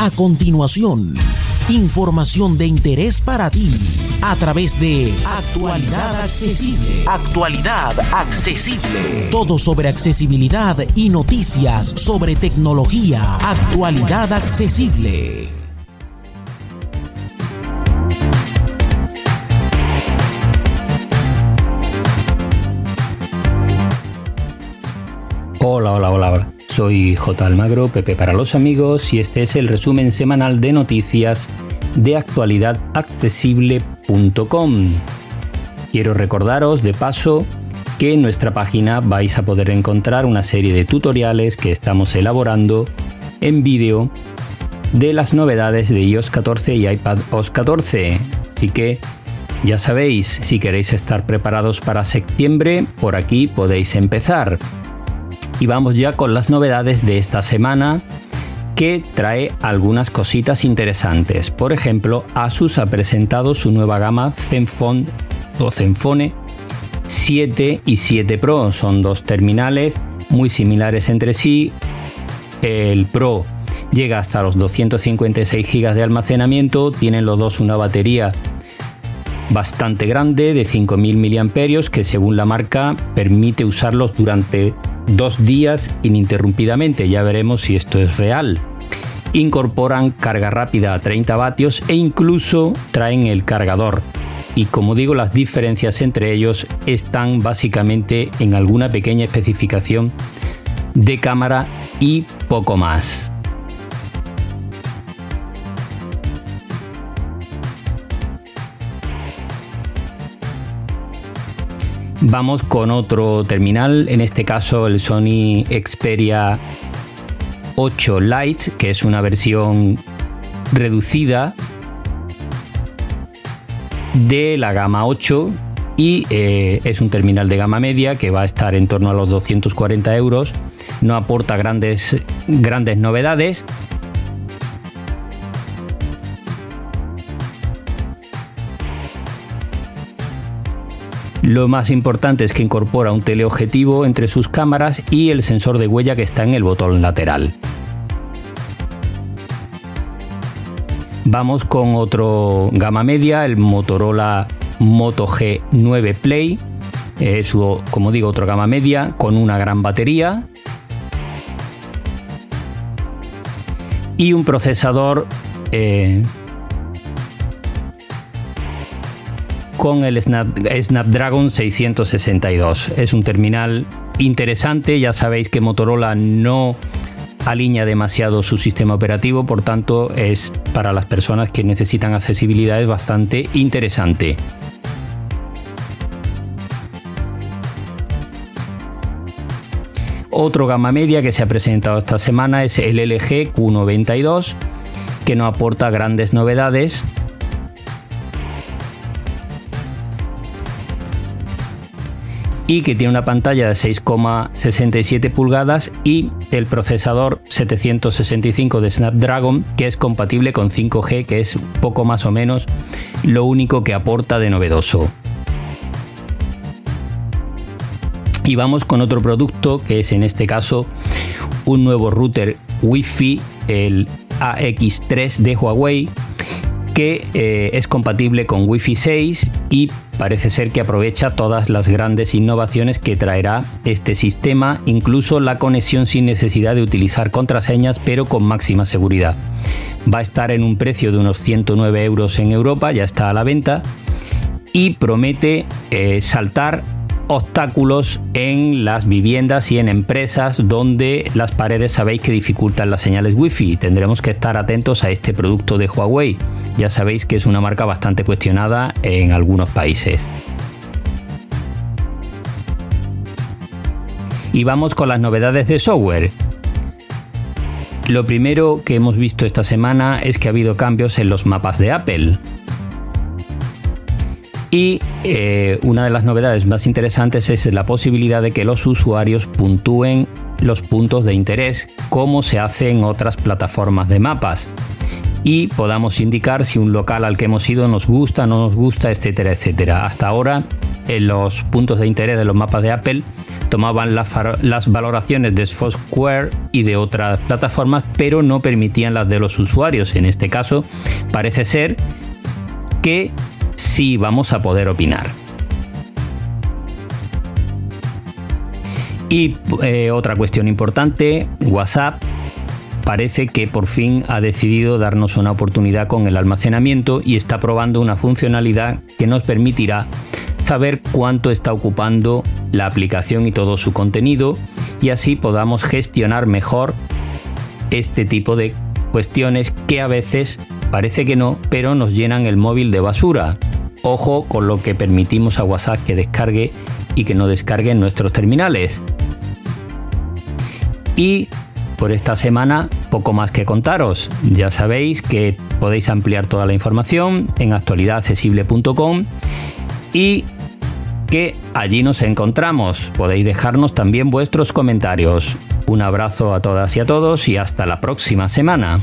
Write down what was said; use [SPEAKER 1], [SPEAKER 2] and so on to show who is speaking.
[SPEAKER 1] A continuación, información de interés para ti a través de Actualidad Accesible. Actualidad Accesible. Todo sobre accesibilidad y noticias sobre tecnología. Actualidad Accesible.
[SPEAKER 2] Soy J. Almagro, Pepe para los amigos, y este es el resumen semanal de noticias de actualidadaccesible.com. Quiero recordaros, de paso, que en nuestra página vais a poder encontrar una serie de tutoriales que estamos elaborando en vídeo de las novedades de iOS 14 y iPadOS 14. Así que ya sabéis, si queréis estar preparados para septiembre, por aquí podéis empezar. Y vamos ya con las novedades de esta semana que trae algunas cositas interesantes. Por ejemplo, Asus ha presentado su nueva gama Zenfone o Zenfone 7 y 7 Pro. Son dos terminales muy similares entre sí. El Pro llega hasta los 256 GB de almacenamiento, tienen los dos una batería bastante grande de 5000 mAh que según la marca permite usarlos durante dos días ininterrumpidamente. Ya veremos si esto es real. Incorporan carga rápida a 30 vatios e incluso traen el cargador. Y como digo, las diferencias entre ellos están básicamente en alguna pequeña especificación de cámara y poco más. Vamos con otro terminal, en este caso el Sony Xperia 8 Lite, que es una versión reducida de la gama 8 y eh, es un terminal de gama media que va a estar en torno a los 240 euros. No aporta grandes, grandes novedades, Lo más importante es que incorpora un teleobjetivo entre sus cámaras y el sensor de huella que está en el botón lateral. Vamos con otro gama media, el Motorola Moto G9 Play. Es, como digo, otro gama media con una gran batería. Y un procesador eh, con el Snapdragon 662. Es un terminal interesante, ya sabéis que Motorola no alinea demasiado su sistema operativo, por tanto es para las personas que necesitan accesibilidad es bastante interesante. Otro gama media que se ha presentado esta semana es el LG Q92, que no aporta grandes novedades, y que tiene una pantalla de 6,67 pulgadas y el procesador 765 de Snapdragon que es compatible con 5G, que es poco más o menos lo único que aporta de novedoso. Y vamos con otro producto que es en este caso un nuevo router Wi-Fi, el AX3 de Huawei, eh, es compatible con Wi-Fi 6 y parece ser que aprovecha todas las grandes innovaciones que traerá este sistema, incluso la conexión sin necesidad de utilizar contraseñas, pero con máxima seguridad. Va a estar en un precio de unos 109 euros en Europa, ya está a la venta, y promete eh, saltar obstáculos en las viviendas y en empresas donde las paredes sabéis que dificultan las señales wifi. Tendremos que estar atentos a este producto de Huawei. Ya sabéis que es una marca bastante cuestionada en algunos países. Y vamos con las novedades de software. Lo primero que hemos visto esta semana es que ha habido cambios en los mapas de Apple. Y eh, una de las novedades más interesantes es la posibilidad de que los usuarios puntúen los puntos de interés, como se hace en otras plataformas de mapas, y podamos indicar si un local al que hemos ido nos gusta, no nos gusta, etcétera, etcétera. Hasta ahora en los puntos de interés de los mapas de Apple tomaban las, las valoraciones de Foursquare y de otras plataformas, pero no permitían las de los usuarios. En este caso, parece ser que sí vamos a poder opinar. Y eh, otra cuestión importante, WhatsApp parece que por fin ha decidido darnos una oportunidad con el almacenamiento y está probando una funcionalidad que nos permitirá saber cuánto está ocupando la aplicación y todo su contenido y así podamos gestionar mejor este tipo de cuestiones que a veces parece que no, pero nos llenan el móvil de basura. Ojo con lo que permitimos a WhatsApp que descargue y que no descargue en nuestros terminales. Y por esta semana poco más que contaros. Ya sabéis que podéis ampliar toda la información en actualidadaccesible.com y que allí nos encontramos. Podéis dejarnos también vuestros comentarios. Un abrazo a todas y a todos y hasta la próxima semana.